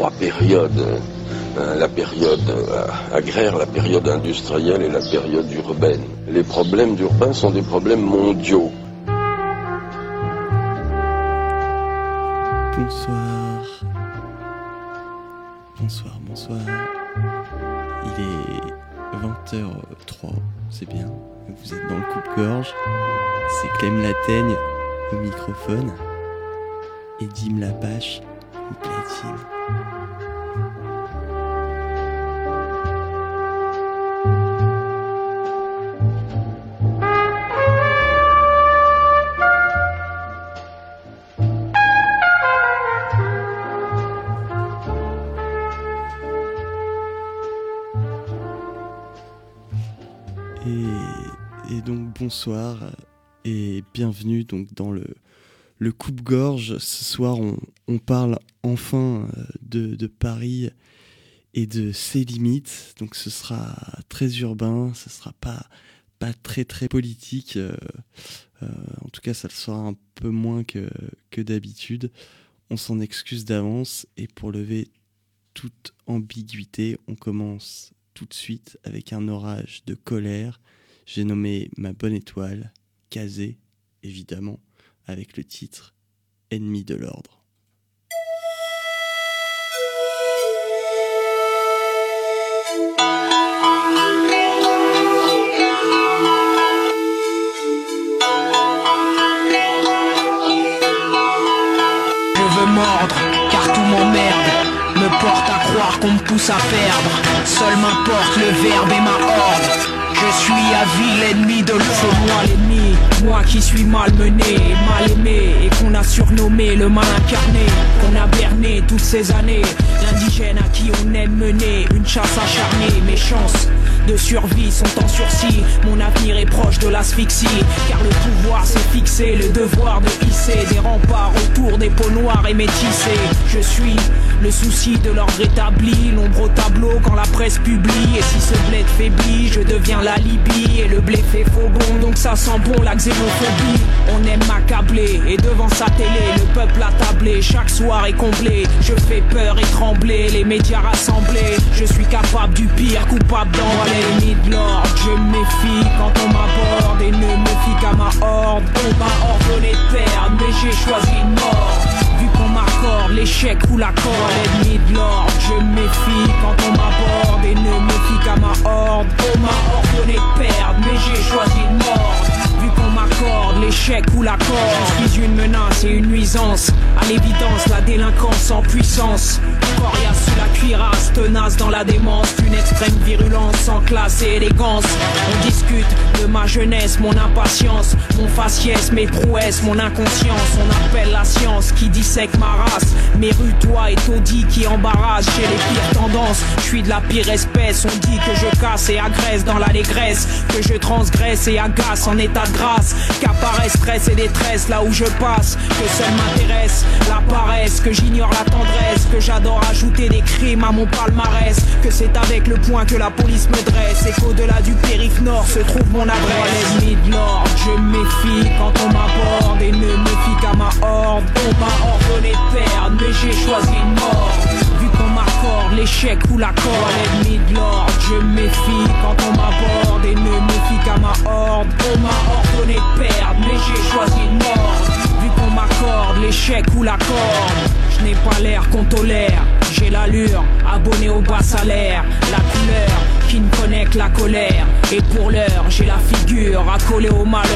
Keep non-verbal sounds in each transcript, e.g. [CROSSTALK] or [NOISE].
trois périodes. Euh, la période euh, agraire, la période industrielle et la période urbaine. Les problèmes urbains sont des problèmes mondiaux. Bonsoir. Bonsoir, bonsoir. Il est 20h03, c'est bien. Vous êtes dans le coupe-gorge. C'est Clem Lataigne au microphone. Et Dim Lapache au platine. Et, donc bonsoir et bienvenue donc dans le, le coupe-gorge. Ce soir, on, parle enfin euh, de, Paris et de ses limites. Donc ce sera très urbain, ce sera pas, très très politique. Euh, euh, en tout cas, ça le sera un peu moins que, que d'habitude. On s'en excuse d'avance et pour lever toute ambiguïté, on commence tout de suite avec un orage de colère. J'ai nommé ma bonne étoile, Kazé, évidemment, avec le titre Ennemi de l'ordre. Car tout m'emmerde me porte à croire qu'on me pousse à perdre. Seul m'importe le verbe et ma horde. Je suis à vie l'ennemi de. C'est moi l'ennemi, moi qui suis malmené, mal aimé et qu'on a surnommé le mal incarné, qu'on a berné toutes ces années. L'indigène à qui on aime mener une chasse acharnée, mes chances de survie sont en sursis. Mon avenir est proche de l'asphyxie, car le pouvoir s'est fixé, le devoir de hisser des remparts autour des peaux noires et métissées. Je suis le souci de l'ordre établi, l'ombre au tableau quand la presse publie. Et si ce bled faiblit, je deviens la Libye et le blé fait faux bon, donc ça sent bon la xénophobie. On aime m'accabler et devant sa télé, le peuple attablé, chaque soir est comblé. Je fais peur et trembler, les médias rassemblés. Je suis capable du pire, coupable dans l'ennemi de l'ordre. Je méfie quand on m'aborde et ne me fie qu'à ma horde. On m'a ordonné de mais j'ai choisi une mort. L'échec ou l'accord à l'ennemi de l'ordre, je méfie quand on m'aborde et ne me fie qu'à ma horde. On m'a ordonné de perdre, mais j'ai choisi une mort vu qu'on m'accorde l'échec ou l'accord. Je suis une menace et une nuisance. À l'évidence, la délinquance en puissance. Sous la cuirasse, tenace dans la démence. Une extrême virulence sans classe et élégance. On discute de ma jeunesse, mon impatience, mon faciès, mes prouesses, mon inconscience. On appelle la science qui dissèque ma race. Mes rues, toi et taudis qui embarrassent chez les pires tendances. Je suis de la pire espèce. On dit que je casse et agresse dans l'allégresse. Que je transgresse et agace en état de grâce. Qu'apparaît stress et détresse là où je passe. Que seul m'intéresse la paresse. Que j'ignore la tendresse. Que j'adore ajouter des crimes à mon palmarès. Que c'est avec le point que la police me dresse. Et qu'au-delà du périph' nord se trouve mon adresse. L'ennemi de l'ordre, je méfie quand on m'aborde. Et ne me fie qu'à ma horde. On m'a ordonné de perdre, mais j'ai choisi une mort. Vu qu'on m'accorde l'échec ou l'accord l'ennemi de je méfie quand on m'aborde. Et ne me fie qu'à ma horde. On m'a ordonné de perdre, mais j'ai choisi une mort. Vu qu'on m'accorde l'échec ou l'accord, je n'ai pas l'air qu'on tolère. J'ai l'allure, abonné au bas salaire, la couleur qui ne connaît que la colère. Et pour l'heure, j'ai la figure accolée au malheur.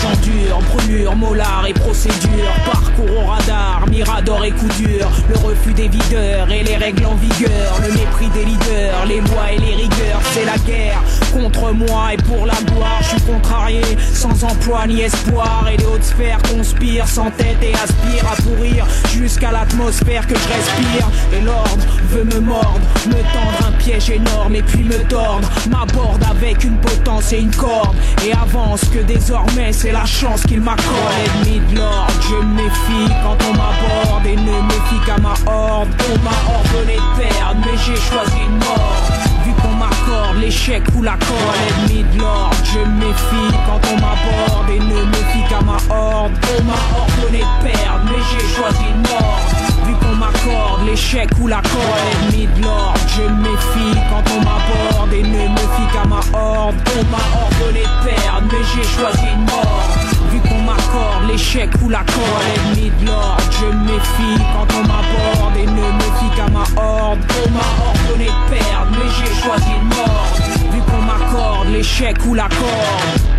J'endure, brûlure, molar et procédure. Parcours au radar, mirador et coup dur. Le refus des videurs et les règles en vigueur. Le mépris des leaders, les lois et les rigueurs. C'est la guerre contre moi et pour la gloire. Je suis contrarié, sans emploi ni espoir. Et les hautes sphères conspirent sans tête et aspirent à pourrir jusqu'à l'atmosphère que je respire. Et l'ordre veut me mordre, me tendre un piège énorme et puis me tordre M'aborde avec une potence et une corde Et avance que désormais c'est la chance qu'il m'accorde. L'ennemi de l'ordre, je me méfie quand on m'aborde. Et ne me fie qu'à ma horde. On m'a ordonné de perdre mais j'ai choisi une mort. Vu qu'on m'accorde l'échec ou l'accord L'ennemi de l'ordre, je me méfie quand on m'aborde. Et ne me fie qu'à ma horde. On m'a ordonné de perdre mais j'ai choisi une mort Qu'on m'accorde l'échec ou la corde. Ennemi de l'ordre, je méfie quand on m'aborde et ne me fie qu'à ma horde. On m'a ordonné de perdre, mais j'ai choisi une mort. Vu qu'on m'accorde l'échec ou la corde. Ennemi de l'ordre, je méfie quand on m'aborde et ne me fie qu'à ma horde. On m'a ordonné de perdre, mais j'ai choisi une mort. Vu qu'on m'accorde l'échec ou la corde.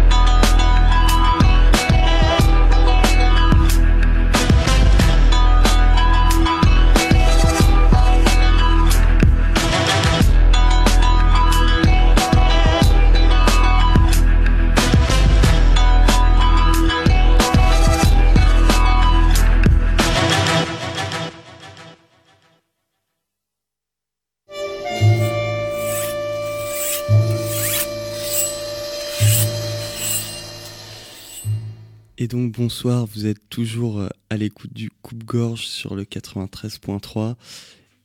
Donc bonsoir, vous êtes toujours euh, à l'écoute du coupe-gorge sur le 93.3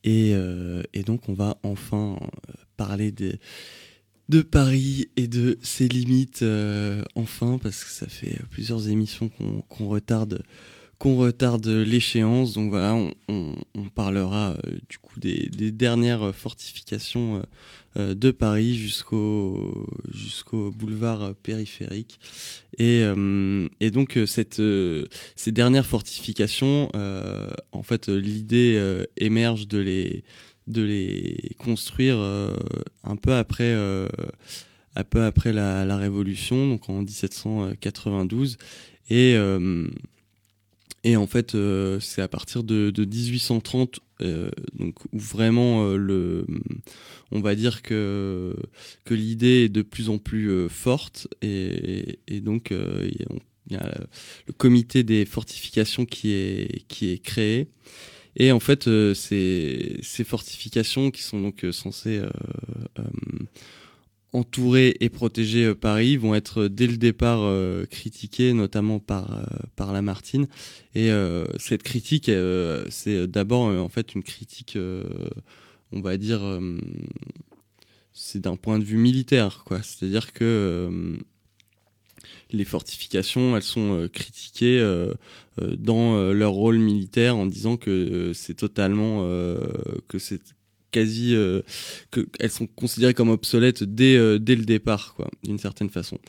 et, euh, et, donc on va enfin euh, parler de, Paris et de ses limites enfin parce que ça fait plusieurs émissions qu'on retarde qu'on retarde l'échéance. Donc voilà, on, parlera du coup des, dernières fortifications de Paris jusqu'au jusqu'au boulevard périphérique. Et, euh, et donc euh, cette, ces dernières fortifications, en fait, l'idée émerge de les de les construire un peu après un peu après la, la, Révolution, donc en 1792. Et, et en fait, c'est à partir de, de 1830 euh, donc où vraiment euh, le, on va dire que l'idée est de plus en plus euh, forte et, donc il y a le comité des fortifications qui est qui créé et en fait ces ces fortifications qui sont donc censées entourer et protéger euh, Paris vont être euh, dès le départ euh, critiqués, notamment par par Lamartine. Et cette critique, c'est d'abord en fait une critique, on va dire, c'est d'un point de vue militaire, quoi. C'est-à-dire que les fortifications, elles sont critiquées dans leur rôle militaire en disant que c'est totalement que c'est quasi euh, que elles sont considérées comme obsolètes dès euh, le départ quoi d'une certaine façon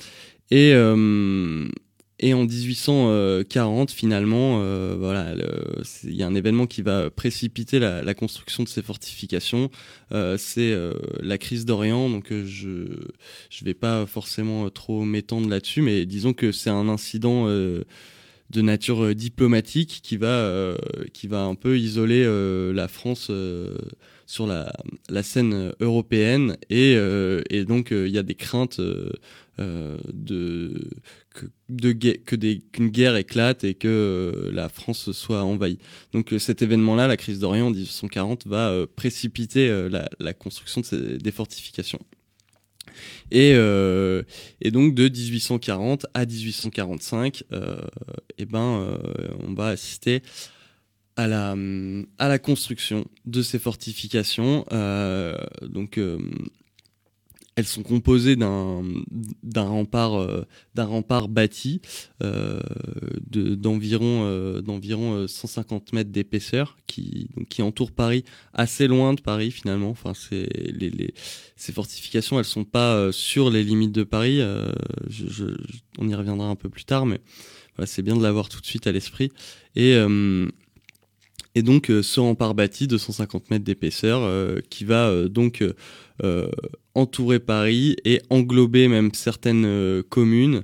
et euh, et en 1840, finalement, voilà, il y a un événement qui va précipiter la, construction de ces fortifications. c'est la crise d'Orient. Donc, je je vais pas forcément trop m'étendre là-dessus, mais disons que c'est un incident de nature diplomatique qui va qui va un peu isoler la France sur la, scène européenne et, euh, donc euh, il y a des craintes euh, de que, que des qu'une guerre éclate et que la France soit envahie. Donc cet événement-là, la crise d'Orient en 1840, va précipiter la, construction des fortifications. Et, euh, donc de 1840 à 1845, euh, et ben, on va assister à la, à la construction de ces fortifications. Euh, donc, euh, elles sont composées d'un rempart euh, rempart bâti euh, d'environ euh, d'environ 150 mètres d'épaisseur qui qui entoure Paris assez loin de Paris finalement. Enfin, les, les, ces fortifications, elles sont pas sur les limites de Paris. On y reviendra un peu plus tard, mais c'est bien de l'avoir tout de suite à l'esprit. Et et donc euh, ce rempart bâti de 150 mètres d'épaisseur euh, qui va euh, donc entourer Paris et englober même certaines communes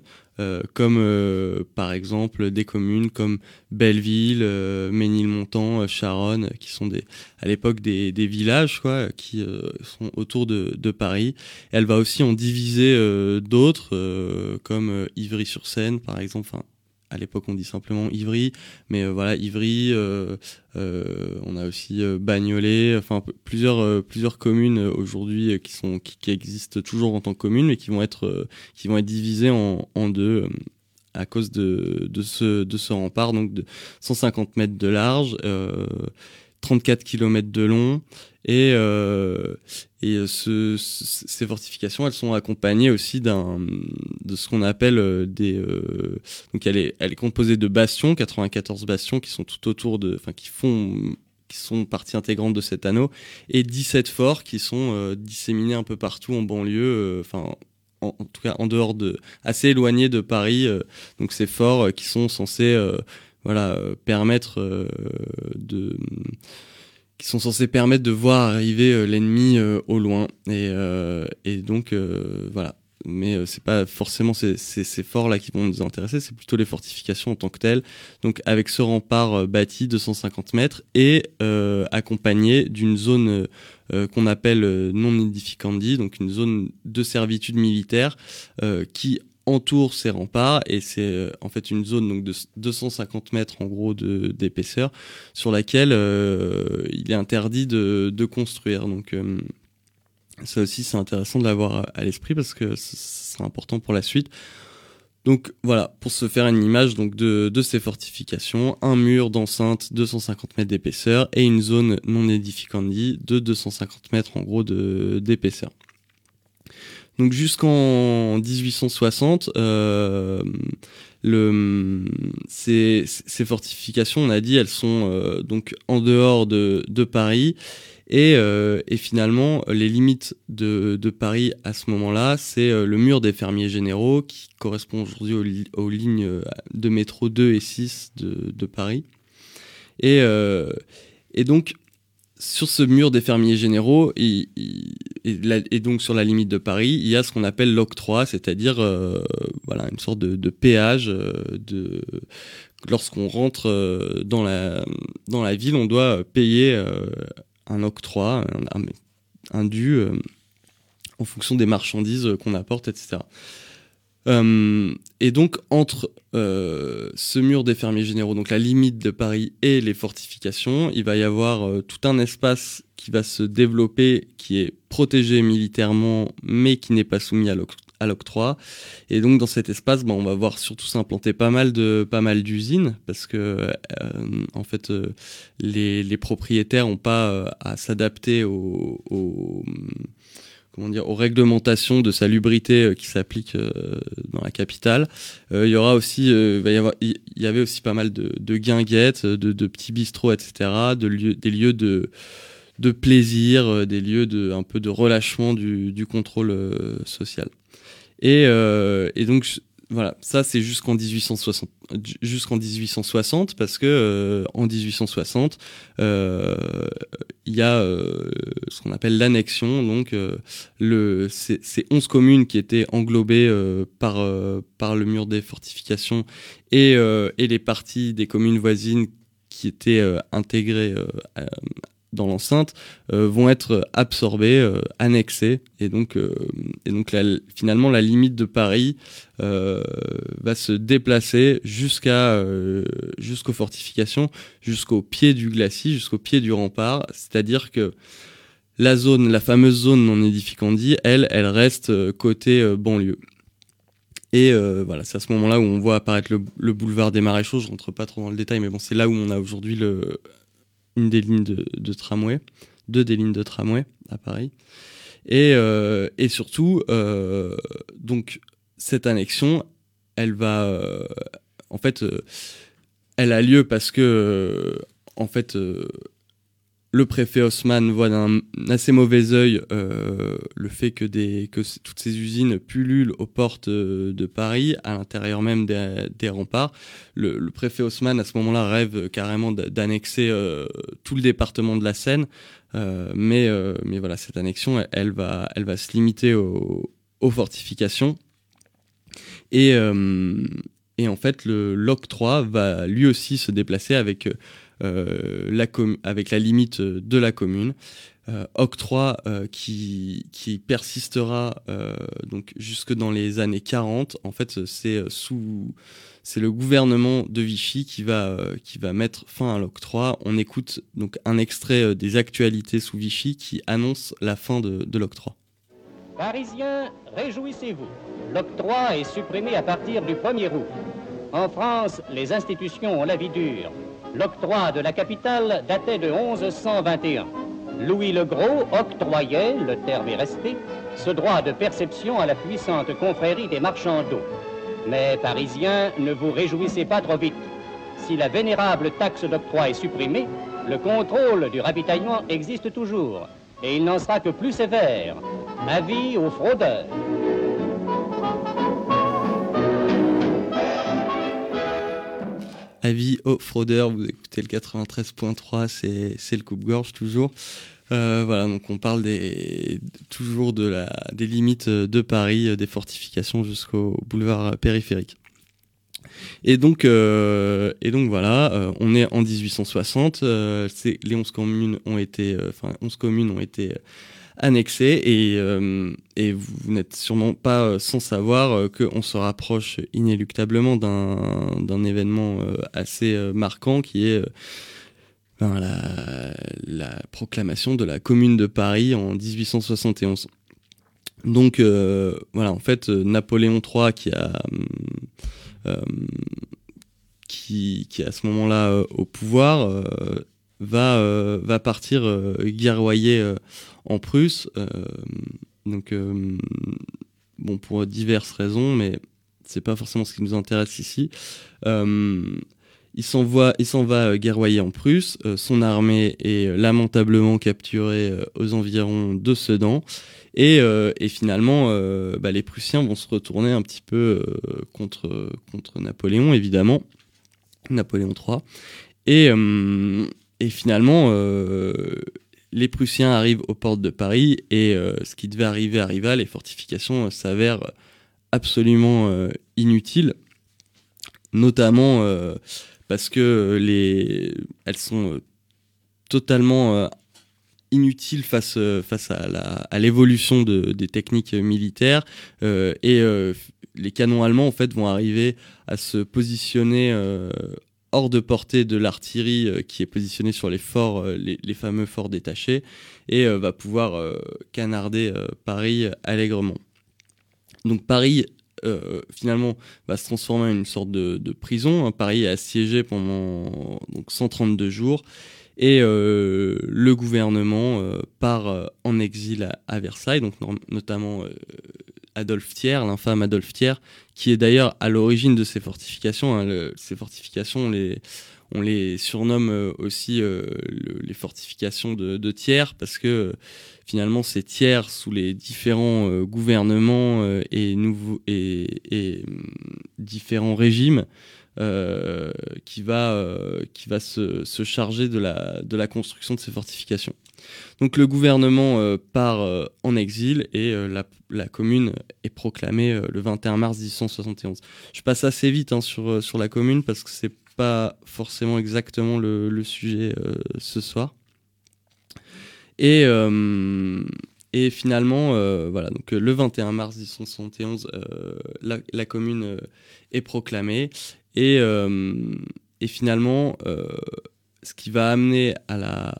comme par exemple des communes comme Belleville, Ménilmontant, Charonne, qui sont des, à l'époque des, des, villages quoi, qui sont autour de, de, Paris. elle va aussi en diviser d'autres comme Ivry-sur-Seine par exemple. À l'époque on dit simplement Ivry, mais euh, voilà Ivry, euh, euh, on a aussi Bagnolet, enfin plusieurs plusieurs communes aujourd'hui qui sont qui, existent toujours en tant que communes, mais qui vont être qui vont être divisées en, deux à cause de, de ce de ce rempart donc de 150 mètres de large. 34 km de long et, et ce, ces fortifications elles sont accompagnées aussi de ce qu'on appelle euh, des euh, donc elle est elle est composée de bastions 94 bastions qui sont tout autour de enfin qui font qui sont partie intégrante de cet anneau, et 17 forts qui sont disséminés un peu partout en banlieue, enfin en, tout cas en dehors de, assez éloignés de Paris. donc ces forts qui sont censés voilà, permettre de qui sont censés permettre de voir arriver l'ennemi au loin et, et donc voilà mais euh, c'est pas forcément ces, forts là qui vont nous intéresser, c'est plutôt les fortifications en tant que telles. Donc avec ce rempart euh, bâti de 150 mètres et euh, accompagné d'une zone qu'on appelle non edificandi, donc une zone de servitude militaire qui entoure ces remparts et c'est en fait une zone donc de 250 mètres en gros d'épaisseur sur laquelle il est interdit de, construire. Donc ça aussi, c'est intéressant de l'avoir à l'esprit parce que c'est important pour la suite. Donc voilà, pour se faire une image donc de, ces fortifications, un mur d'enceinte 250 mètres d'épaisseur et une zone non edificandi de 250 mètres en gros d'épaisseur. Donc jusqu'en 1860, euh, ces, fortifications, on a dit, elles sont euh, donc en dehors de, Paris et, euh, et, finalement, les limites de, Paris à ce moment-là, c'est le mur des fermiers généraux qui correspond aujourd'hui aux, lignes de métro 2 et 6 de, Paris. Et, donc, sur ce mur des fermiers généraux, et, donc sur la limite de Paris, il y a ce qu'on appelle l'octroi, c'est-à-dire voilà, une sorte de, péage de, lorsqu'on rentre dans la, dans la ville, on doit payer un octroi, un, dû euh, en fonction des marchandises qu'on apporte, etc. Euh, et donc entre euh, ce mur des fermiers généraux, donc la limite de Paris et les fortifications, il va y avoir tout un espace qui va se développer, qui est protégé militairement, mais qui n'est pas soumis à l'octroi. Et donc dans cet espace, ben, on va voir surtout s'implanter pas mal de pas mal d'usines parce que euh, en fait euh, les, propriétaires n'ont pas euh, à s'adapter aux, comment dire aux réglementations de salubrité qui s'appliquent dans la capitale. il y aura aussi il y avait aussi pas mal de, guinguettes, de, petits bistrots, etc. Des lieux de plaisir, des lieux de un peu de relâchement du, contrôle social. Euh, et donc voilà, ça c'est jusqu'en 1860, jusqu'en 1860 parce que euh, en 1860 euh, il y a euh, ce qu'on appelle l'annexion, donc euh, le ces, ces 11 communes qui étaient englobées par par le mur des fortifications et et les parties des communes voisines qui étaient intégrées dans l'enceinte euh, vont être absorbés, euh, annexés, et donc, euh, et donc finalement la limite de Paris va se déplacer jusqu'à jusqu'aux fortifications, jusqu'au pied du glacis, jusqu'au pied du rempart, c'est-à-dire que la zone, la fameuse zone non édificandie, elle, elle reste côté banlieue. Et voilà, c'est à ce moment-là où on voit apparaître le, le, boulevard des Maréchaux. Je rentre pas trop dans le détail, mais bon, c'est là où on a aujourd'hui le, une des lignes de, tramway, deux des lignes de tramway à Paris. Et, euh, surtout, euh, donc, cette annexion, elle va. Euh, en fait, elle a lieu parce que, en fait, le préfet Haussmann voit d'un assez mauvais œil euh, le fait que, toutes ces usines pullulent aux portes de Paris, à l'intérieur même des, remparts. Le, préfet Haussmann, à ce moment-là, rêve carrément d'annexer euh, tout le département de la Seine. Euh, mais, euh, voilà, cette annexion, elle, va, se limiter aux, fortifications. Et, euh, et en fait, l'octroi va lui aussi se déplacer avec euh, la avec la limite de la commune. Euh, octroi euh, qui, qui persistera donc jusque dans les années 40. En fait, c'est sous c'est le gouvernement de Vichy qui va qui va mettre fin à l'octroi. On écoute donc un extrait des actualités sous Vichy qui annonce la fin de, de l'octroi. Parisiens, réjouissez-vous. L'octroi est supprimé à partir du 1er août. En France, les institutions ont la vie dure. L'octroi de la capitale datait de 1121. Louis le Gros octroyait, le terme est resté, ce droit de perception à la puissante confrérie des marchands d'eau. Mais, Parisiens, ne vous réjouissez pas trop vite. Si la vénérable taxe d'octroi est supprimée, le contrôle du ravitaillement existe toujours et il n'en sera que plus sévère. Avis aux fraudeurs. Avis aux fraudeurs, vous écoutez le 93.3, c'est le coupe-gorge toujours. Euh, voilà, donc on parle des, toujours de la, des limites de Paris, des fortifications jusqu'au boulevard périphérique. Et donc, euh, et donc voilà, euh, on est en 1860. Euh, les 11 communes ont été, enfin 11 communes ont été annexées et, et vous n'êtes sûrement pas sans savoir qu'on se rapproche inéluctablement d'un événement assez marquant qui est ben, la, la, proclamation de la Commune de Paris en 1871. Donc voilà, en fait, Napoléon III qui a euh, qui, qui, à ce moment-là euh, au pouvoir euh, va, va partir guerroyer en Prusse. donc, bon, pour diverses raisons, mais c'est pas forcément ce qui nous intéresse ici. il s'en va, va guerroyer en Prusse. son armée est lamentablement capturée aux environs de Sedan. Euh, et, finalement, euh, bah, les Prussiens vont se retourner un petit peu euh, contre, contre Napoléon, évidemment, Napoléon III. Et, et finalement, les Prussiens arrivent aux portes de Paris et ce qui devait arriver arriva, les fortifications s'avèrent absolument inutiles, notamment parce que les, elles sont totalement inutile face, euh, à l'évolution des techniques militaires. Euh, et euh, les canons allemands en fait vont arriver à se positionner hors de portée de l'artillerie qui est positionnée sur les forts, les, fameux forts détachés, et va pouvoir canarder Paris allègrement. Donc Paris, finalement, va se transformer en une sorte de, prison. Hein. Paris est assiégé pendant donc, 132 jours, et euh, le gouvernement euh, part euh, en exil à, Versailles, donc notamment Adolphe Thiers, l'infâme Adolphe Thiers, qui est d'ailleurs à l'origine de ces fortifications. Hein, ces fortifications, on les, surnomme aussi les fortifications de, Thiers parce que finalement c'est Thiers sous les différents gouvernements et, hum, différents régimes euh, qui va, euh, se, charger de la construction de ces fortifications. Donc le gouvernement euh, part en exil et la, la, commune est proclamée le 21 mars 1871. Je passe assez vite hein, sur, sur la commune parce que c'est pas forcément exactement le, sujet ce soir. Et, et finalement, voilà, donc le 21 mars 1871, la, la, commune est proclamée et, euh, et finalement, euh, ce qui va amener à la,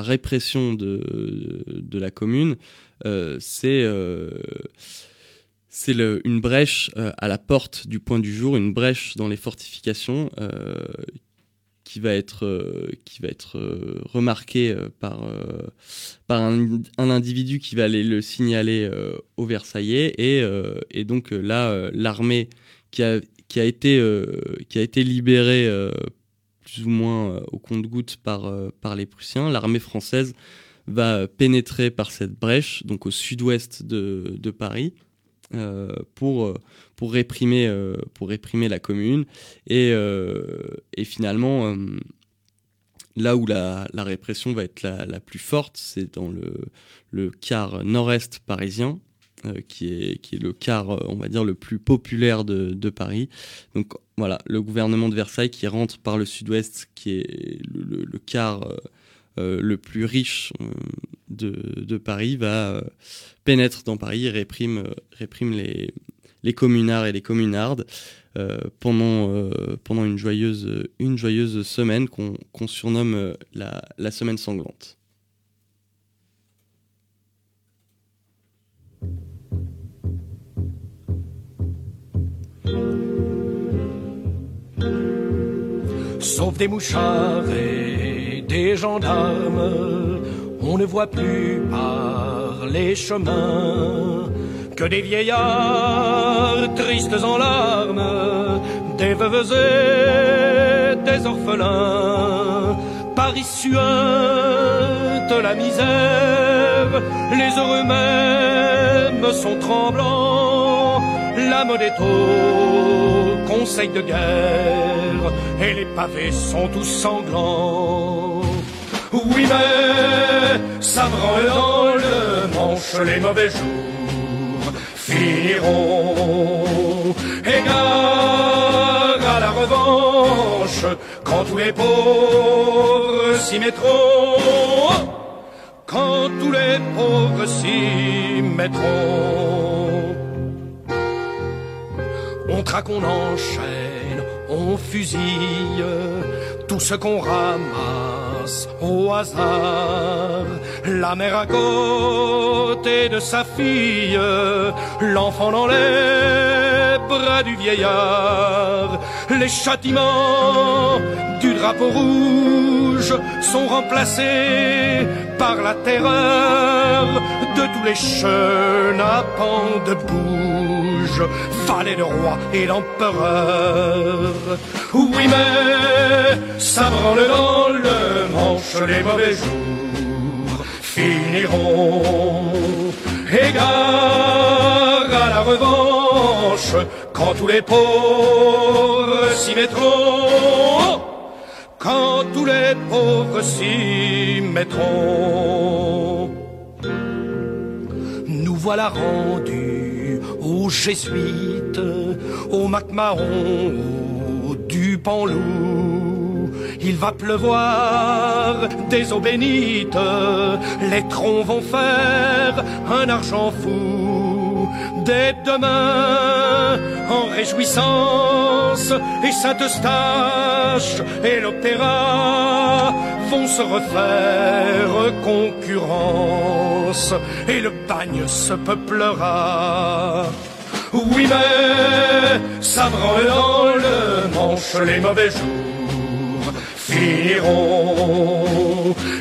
répression de, la commune, euh, c'est c'est une brèche à la porte du point du jour, une brèche dans les fortifications qui va être, remarquée par, un, individu qui va aller le signaler aux Versaillais. Et, donc là, l'armée qui a, qui a été, euh, qui a été libéré euh, plus ou moins euh, au compte-gouttes par, par les Prussiens. L'armée française va pénétrer par cette brèche, donc au sud-ouest de, Paris, pour, réprimer, la commune. Et, finalement, là où la, la, répression va être la, plus forte, c'est dans le, quart nord-est parisien, euh, qui, est, qui est le quart, euh, on va dire, le plus populaire de, Paris. Donc voilà, le gouvernement de Versailles qui rentre par le sud-ouest, qui est le, quart euh, le plus riche de, Paris, va pénètre dans Paris et réprime, les, les communards et les communardes pendant, une, joyeuse, semaine qu'on surnomme la semaine sanglante. Sauf des mouchards et des gendarmes, on ne voit plus par les chemins que des vieillards tristes en larmes, des veuves et des orphelins. Paris suinte la misère, les heureux mêmes sont tremblants. La mode est au conseil de guerre et les pavés sont tous sanglants. Oui, mais ça branle dans le manche les mauvais jours finiront. Égard à la revanche quand tous les pauvres s'y mettront. Quand tous les pauvres s'y mettront. On traque, on enchaîne, on fusille tout ce qu'on ramasse au hasard. La mère à côté de sa fille, l'enfant dans les bras du vieillard. Les châtiments du drapeau rouge sont remplacés par la terreur de tous les chenapans de bouge, fallait le roi et l'empereur. Oui, mais ça branle dans le manche les mauvais jours finiront. Égard à la revanche quand tous les pauvres s'y mettront. Quand tous les pauvres s'y mettront. Nous voilà rendus aux jésuites, au MacMahon, au Dupanloup. Il va pleuvoir des eaux bénites, les troncs vont faire un argent fou. Dès demain, en réjouissance, et Saint-Eustache et l'Opéra vont se refaire concurrence, et le bagne se peuplera. Oui, mais ça branle dans le manche les mauvais jours finiront.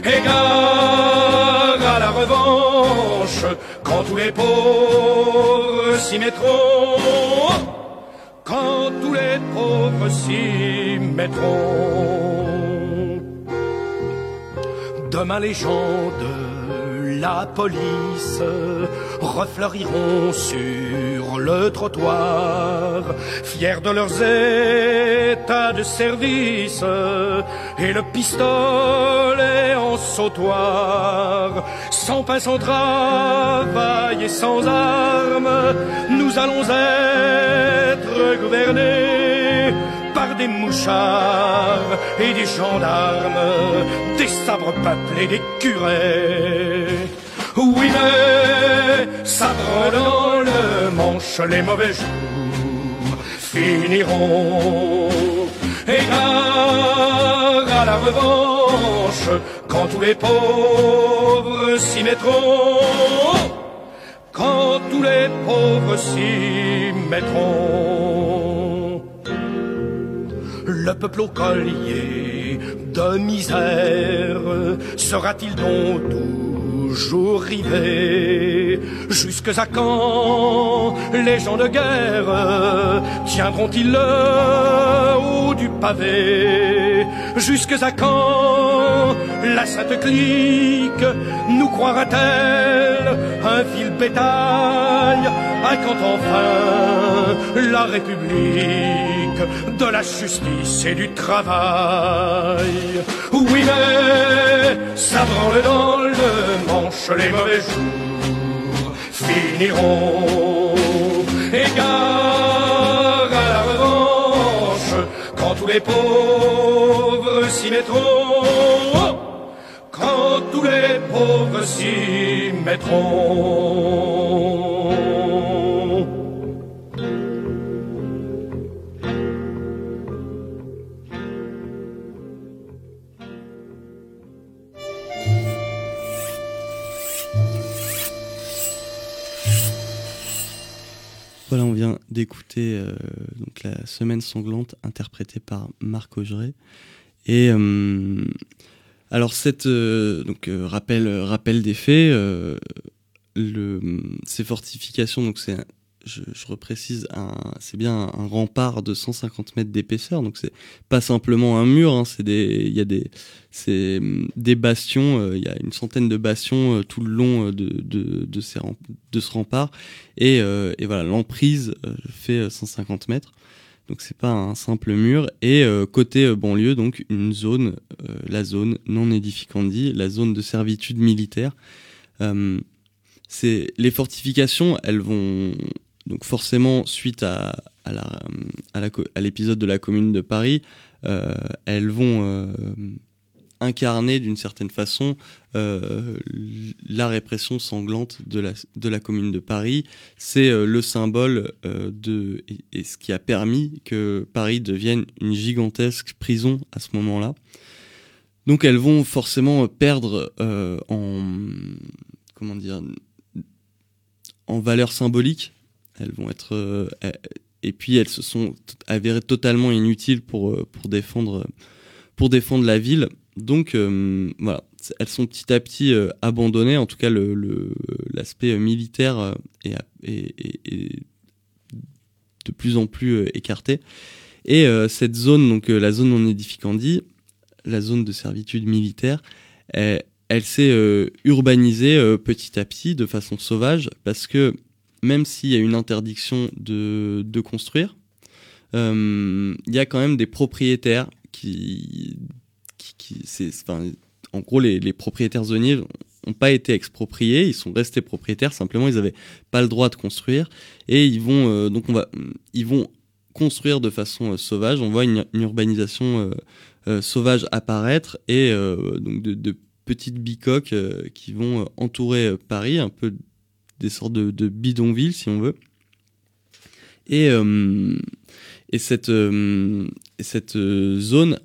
Égard à la revanche quand tous les pauvres s'y mettront. Quand tous les pauvres s'y mettront. Demain les gens de la police refleuriront sur le trottoir, fiers de leurs états de service et le pistolet en sautoir. Sans pain, sans travail et sans armes, nous allons être gouvernés des mouchards et des gendarmes, des sabres peuplés, des curés. Oui, mais branle dans le manche les mauvais jours finiront. Égard à la revanche quand tous les pauvres s'y mettront. Quand tous les pauvres s'y mettront. Le peuple au collier de misère sera-t-il donc toujours rivé Jusque à quand les gens de guerre tiendront-ils le haut du pavé Jusque à quand la sainte clique nous croira-t-elle un vil bétail à quand enfin la République de la justice et du travail? Oui mais ça branle dans le manche les mauvais jours finiront. Égard à la revanche quand tous les pauvres quand tous les pauvres s'y mettront. Voilà, on vient d'écouter euh, donc la Semaine sanglante interprétée par Marc Augeret. Et euh, alors cette euh, donc rappel rappel des faits, ces fortifications donc c'est je, reprécise, c'est bien un, rempart de 150 mètres d'épaisseur, donc c'est pas simplement un mur, hein, c'est des, il y a des, c'est des bastions, euh, il y a une centaine de bastions euh, tout le long de, de, de, ces, de ce rempart, et, et voilà, l'emprise fait 150 mètres. Donc c'est pas un simple mur. Et côté banlieue, donc une zone, la zone non édificandi, la zone de servitude militaire. les fortifications, elles vont donc forcément, suite à, à l'épisode de la Commune de Paris, euh, elles vont euh, incarner d'une certaine façon euh, la répression sanglante de la, de la Commune de Paris. C'est le symbole de et, ce qui a permis que Paris devienne une gigantesque prison à ce moment-là. Donc elles vont forcément perdre en comment dire en valeur symbolique elles vont être euh, et puis elles se sont avérées totalement inutiles pour euh, pour défendre pour défendre la ville. Donc euh, voilà, elles sont petit à petit abandonnées. En tout cas, l'aspect militaire est, de plus en plus écarté. Et cette zone, donc la zone non édificandi, la zone de servitude militaire, elle, s'est urbanisée petit à petit de façon sauvage parce que même s'il y a une interdiction de, construire, euh, il y a quand même des propriétaires qui, en gros, les, propriétaires zoniers n'ont pas été expropriés, ils sont restés propriétaires, simplement ils n'avaient pas le droit de construire et ils vont euh, donc on va ils vont construire de façon euh, sauvage. On voit une, urbanisation sauvage apparaître et donc de, petites bicoques qui vont entourer Paris, un peu des sortes de, bidonvilles, si on veut. Et, euh, et cette, euh, cette euh, zone,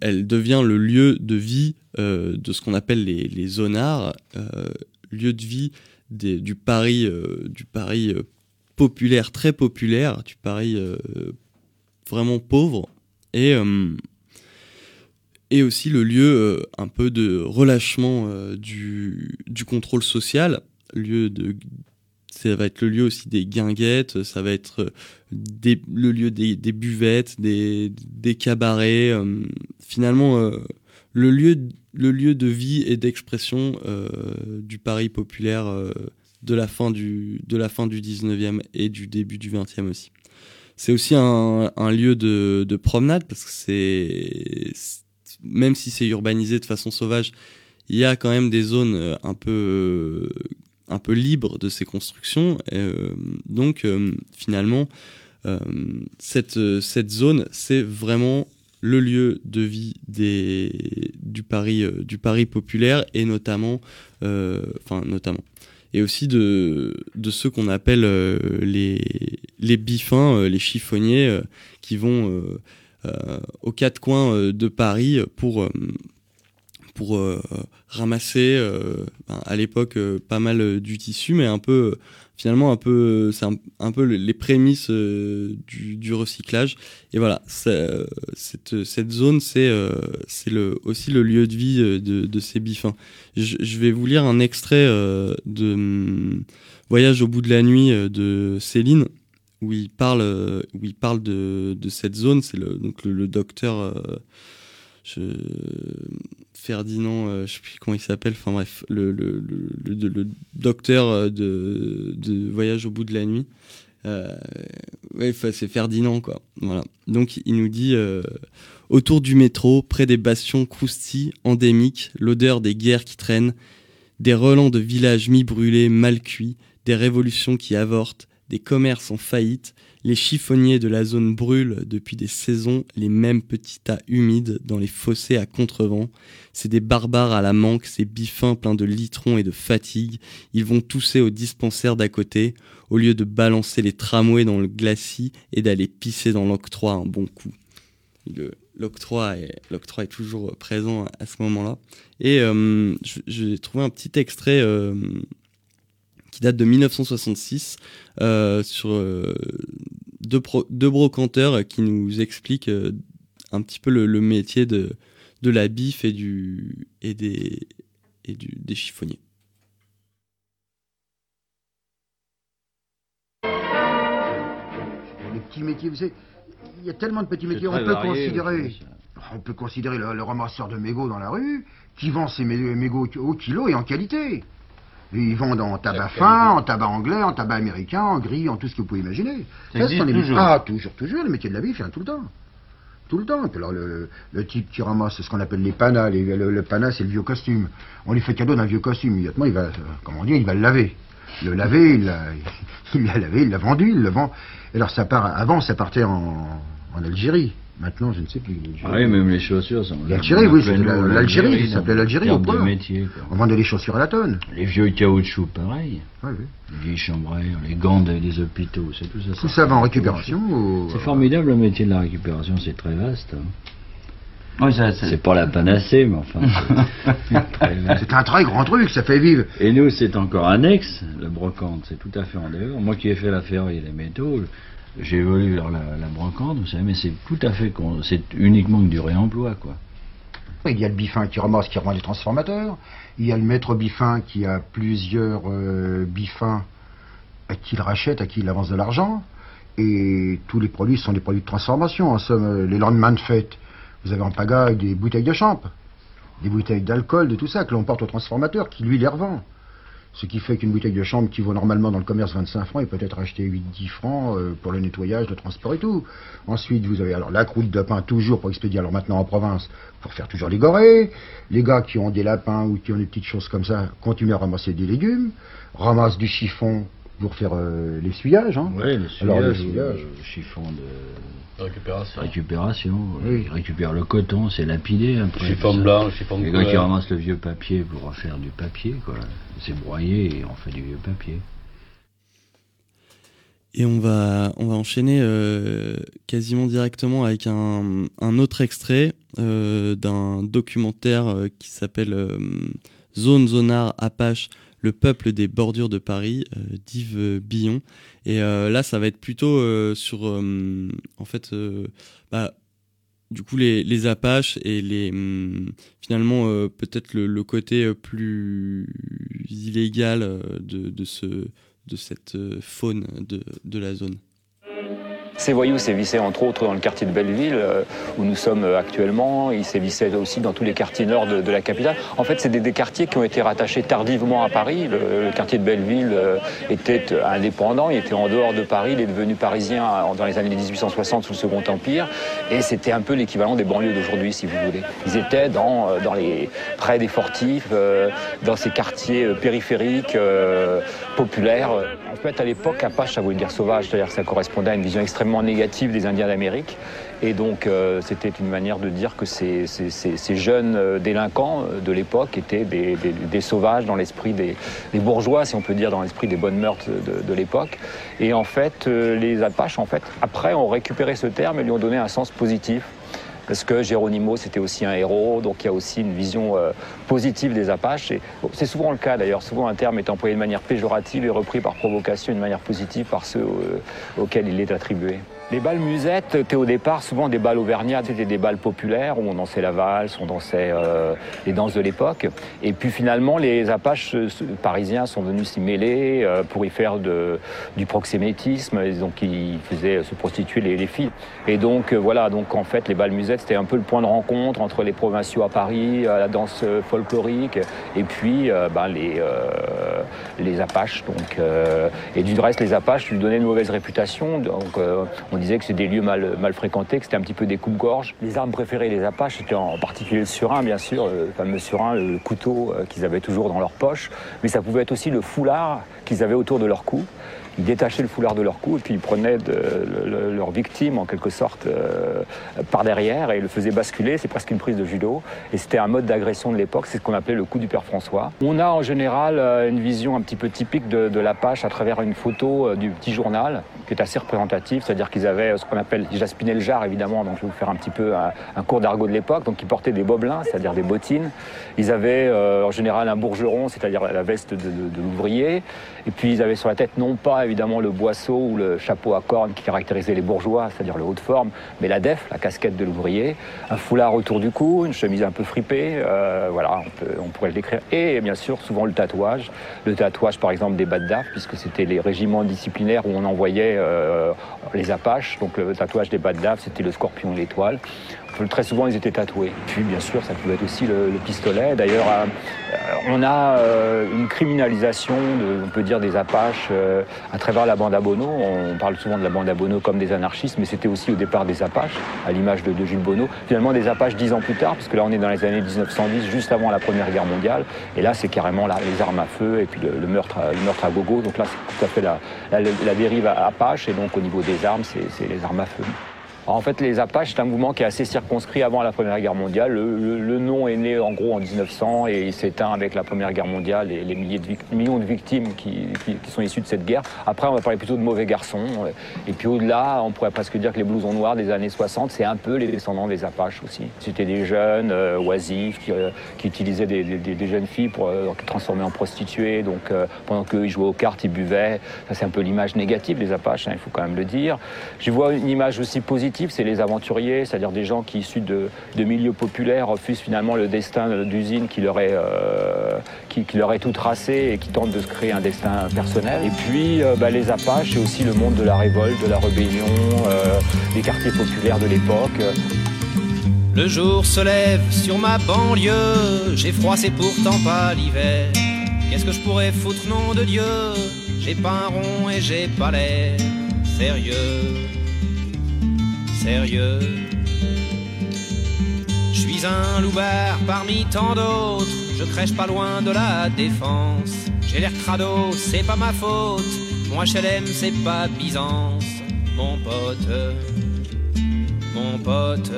elle, devient le lieu de vie de ce qu'on appelle les, les zonards, lieu de vie du Paris, du Paris populaire, très populaire, du Paris vraiment pauvre. Et, et aussi le lieu un peu de relâchement du, du contrôle social lieu de ça va être le lieu aussi des guinguettes, ça va être euh, le lieu des, buvettes, des, cabarets. Euh, finalement, euh, le, lieu, le lieu de vie et d'expression du Paris populaire de, la fin du, du 19e et du début du 20e aussi. C'est aussi un, lieu de, de, promenade parce que c'est. Même si c'est urbanisé de façon sauvage, il y a quand même des zones un peu un peu libre de ses constructions. Euh, donc euh, finalement, euh, cette, cette zone, c'est vraiment le lieu de vie des, du, Paris, du Paris populaire et notamment, enfin notamment, et aussi de, de ceux qu'on appelle les, les bifins, les chiffonniers, qui vont aux quatre coins de Paris pour pour euh, ramasser euh, ben, à l'époque euh, pas mal du tissu, mais un peu finalement un peu c'est un, peu les prémices du, recyclage. Et voilà, cette, cette zone c'est c'est le aussi le lieu de vie de, ces bifins. Je, vais vous lire un extrait de hum, Voyage au bout de la nuit de Céline où il parle où il parle de, cette zone. C'est le donc le, docteur Ferdinand, euh, je sais plus comment il s'appelle, enfin bref, le, le, le, docteur euh, de, de, Voyage au bout de la nuit. Euh, ouais, c'est Ferdinand, quoi. Voilà. Donc, il nous dit euh, Autour du métro, près des bastions croustilles, endémiques, l'odeur des guerres qui traînent, des relents de villages mi-brûlés, mal cuits, des révolutions qui avortent, des commerces en faillite, les chiffonniers de la zone brûlent depuis des saisons les mêmes petits tas humides dans les fossés à contrevent. C'est des barbares à la manque, ces bifins pleins de litrons et de fatigue. Ils vont tousser au dispensaire d'à côté, au lieu de balancer les tramways dans le glacis et d'aller pisser dans l'octroi un bon coup. L'octroi est, est, toujours présent à ce moment-là. Et euh, j'ai trouvé un petit extrait euh, qui date de 1966 euh, sur euh, deux, deux, brocanteurs qui nous expliquent euh, un petit peu le, le, métier de, de la bif et, du, et, des, et du, des chiffonniers. petits métiers. Vous savez, il y a tellement de petits métiers. On peut varié, considérer, on peut considérer le, le ramasseur de mégots dans la rue qui vend ses mé- mégots au kilo et en qualité. Ils vendent en tabac fin, en tabac anglais, en tabac américain, en gris, en tout ce que vous pouvez imaginer. Ça ce existe toujours. Ah, toujours, toujours. Le métier de la bif, il tout le temps. Tout le temps. Et puis alors, le, le type qui ramasse ce qu'on appelle les panas, les- le, le pana, c'est le vieux costume. On lui fait cadeau d'un vieux costume. Immédiatement, il va, euh, comment dit, il va le laver. Le laver, il l'a [LAUGHS] il lavé, il l'a vendu, il le vend. Et alors, ça part, avant, ça partait en, en Algérie. Maintenant, je ne sais plus. Ah oui, même les chaussures sont. L'Algérie, oui, c'était la- l'Algérie, ça s'appelait l'Algérie au point. métier, quoi. On vendait les chaussures à la tonne. Les vieux caoutchouc, pareil. Ouais, oui. Les vieilles chambrères, les gants des, des hôpitaux, c'est tout ça. Tout ça va en récupération. au- C'est formidable le métier de la récupération, c'est très vaste. hein. Oui, ça, c'est- C'est pas la panacée, mais enfin. [LAUGHS] C'est un très grand truc, ça fait vivre. Et nous, c'est encore annexe, le brocante, c'est tout à fait en dehors. Moi qui ai fait la ferraille et les métaux, j'ai évolué vers la, la vous savez, mais c'est tout à fait, c'est uniquement que du réemploi, quoi. Il y a le bifin qui ramasse, qui revend les transformateurs. Il y a le maître bifin qui a plusieurs euh, bifins à qui il rachète, à qui il avance de l'argent. Et tous les produits sont des produits de transformation. En somme, euh, les lendemains de vous avez en pagaille des bouteilles de champ, des bouteilles d'alcool, de tout ça, que l'on porte au transformateur, qui lui les revend. Ce qui fait qu'une bouteille de chambre qui vaut normalement dans le commerce 25 francs est peut-être achetée 8-10 francs euh, pour le nettoyage, le transport et tout. Ensuite, vous avez alors la croûte de pain toujours pour expédier, alors maintenant en province, pour faire toujours les gorées. Les gars qui ont des lapins ou qui ont des petites choses comme ça continuent à ramasser des légumes, ramassent du chiffon pour faire euh, l'essuyage. Hein. Ouais, le Alors, le chiffon de Récupération. récupération. Oui. Ils récupèrent le coton, c'est lapidé après. Chiffon blanc, chiffon Les gars qui ramassent le vieux papier pour en faire du papier, quoi. C'est broyé et on fait du vieux papier. Et on va, on va enchaîner euh, quasiment directement avec un, un autre extrait euh, d'un documentaire euh, qui s'appelle euh, Zone Zonard Apache, le peuple des bordures de Paris, euh, d'Yves Billon. Et euh, là, ça va être plutôt euh, sur, en fait, bah, du coup, les, Apaches et les, hum, finalement, peut-être le, côté plus illégal de, de ce de cette faune de la zone. Ces voyous sévissaient entre autres dans le quartier de Belleville, euh, où nous sommes euh, actuellement. Ils sévissaient aussi dans tous les quartiers nord de, la capitale. En fait, c'est des, quartiers qui ont été rattachés tardivement à Paris. Le, quartier de Belleville euh, était indépendant, il était en dehors de Paris, il est devenu parisien en- dans les années 1860 sous le Second Empire. Et c'était un peu l'équivalent des banlieues d'aujourd'hui, si vous voulez. Ils étaient dans, les, près des fortifs, dans ces quartiers périphériques, populaires. En fait, à l'époque, Apache, ça voulait dire sauvage, c'est-à-dire que ça correspondait à une vision extrêmement négative des Indiens d'Amérique. Et donc, euh, c'était une manière de dire que ces, jeunes euh, délinquants euh, de l'époque étaient des, sauvages dans l'esprit des, bourgeois, si on peut dire, dans l'esprit des bonnes mœurs de, de l'époque. Et en fait, les Apaches, en fait, après, ont récupéré ce terme et lui ont donné un sens positif. Parce que Géronimo, c'était aussi un héros, donc il y a aussi une vision euh, positive des Apaches. C'est souvent le cas d'ailleurs, souvent un terme est employé de manière péjorative et repris par provocation d'une manière positive par ceux euh, auxquels il est attribué. Les balles musettes étaient au départ souvent des balles auvergnates, c'était des balles populaires où on dansait la valse, on dansait euh, les danses de l'époque. Et puis finalement, les Apaches euh, parisiens sont venus s'y mêler euh, pour y faire de- du proxénétisme, et donc ils faisaient se prostituer les, les filles. Et donc euh, voilà, donc en fait, les balles musettes c'était un peu le point de rencontre entre les provinciaux à Paris, euh, la danse euh, folklorique, et puis euh, ben, les, euh, les Apaches. Donc, euh, et du reste, les Apaches lui donnaient une mauvaise réputation. Donc, euh, on disait que c'était des lieux mal, mal fréquentés, que c'était un petit peu des coupes-gorges. Les armes préférées des Apaches, c'était en particulier le surin, bien sûr, le fameux surin, le couteau euh, qu'ils avaient toujours dans leur poche. Mais ça pouvait être aussi le foulard qu'ils avaient autour de leur cou. Ils détachaient le foulard de leur cou et puis ils prenaient de- le- le- leur victime en quelque sorte euh, par derrière et le faisaient basculer. C'est presque une prise de judo. Et c'était un mode d'agression de l'époque. C'est ce qu'on appelait le coup du père François. On a en général euh, une vision un petit peu typique de, de l'Apache à travers une photo euh, du petit journal qui est assez représentative. C'est-à-dire qu'ils avaient euh, ce qu'on appelle, jaspiner le jar évidemment. Donc je vais vous faire un petit peu un, un cours d'argot de l'époque. Donc ils portaient des bobelins, c'est-à-dire des bottines. Ils avaient euh, en général un bourgeron, c'est-à-dire la veste de- de l'ouvrier. Et puis ils avaient sur la tête non pas évidemment le boisseau ou le chapeau à cornes qui caractérisait les bourgeois, c'est-à-dire le haut de forme, mais la def, la casquette de l'ouvrier, un foulard autour du cou, une chemise un peu fripée, euh, voilà, on, pourrait le décrire. Et bien sûr, souvent le tatouage, le tatouage par exemple des bas puisque c'était les régiments disciplinaires où on envoyait euh, les Apaches, donc le tatouage des bas c'était le scorpion et l'étoile. Très souvent, ils étaient tatoués. Puis, bien sûr, ça pouvait être aussi le, pistolet. D'ailleurs, euh, on a euh, une criminalisation, on peut dire, des Apaches euh, à travers la bande à. On parle souvent de la bande à comme des anarchistes, mais c'était aussi au départ des Apaches, à l'image de, de, Jules Bono. Finalement, des Apaches dix ans plus tard, puisque là, on est dans les années 1910, juste avant la Première Guerre mondiale. Et là, c'est carrément les armes à feu et puis le, meurtre, à, le meurtre à gogo. Donc là, c'est tout à fait la, la, dérive Apache. Et donc, au niveau des armes, c'est les armes à feu en fait, les Apaches, c'est un mouvement qui est assez circonscrit avant la Première Guerre mondiale. Le, nom est né en gros en 1900 et il s'éteint avec la Première Guerre mondiale et les millions de victimes qui, sont issues de cette guerre. Après, on va parler plutôt de mauvais garçons. Et puis au-delà, on pourrait presque dire que les blousons noirs des années 60, c'est un peu les descendants des Apaches aussi. C'était des jeunes euh, oisifs qui, euh, utilisaient des, jeunes filles pour euh, transformer en prostituées. Donc pendant qu'eux, ils jouaient aux cartes, ils buvaient. Ça, c'est un peu l'image négative des Apaches, hein, il faut quand même le dire. Je vois une image aussi positive c'est les aventuriers, c'est-à-dire des gens qui, issus de, milieux populaires, refusent finalement le destin d'usine qui, leur est, euh, qui, leur est tout tracé et qui tentent de se créer un destin personnel. Et puis, euh, bah, les Apaches, c'est aussi le monde de la révolte, de la rébellion, euh, des quartiers populaires de l'époque. Le jour se lève sur ma banlieue, j'ai froid, c'est pourtant pas l'hiver. Qu'est-ce que je pourrais foutre, nom de Dieu? J'ai pas un rond et j'ai pas l'air sérieux sérieux. Je suis un loupard parmi tant d'autres, je crèche pas loin de la défense. J'ai l'air crado, c'est pas ma faute, mon HLM c'est pas Byzance, mon pote, mon pote.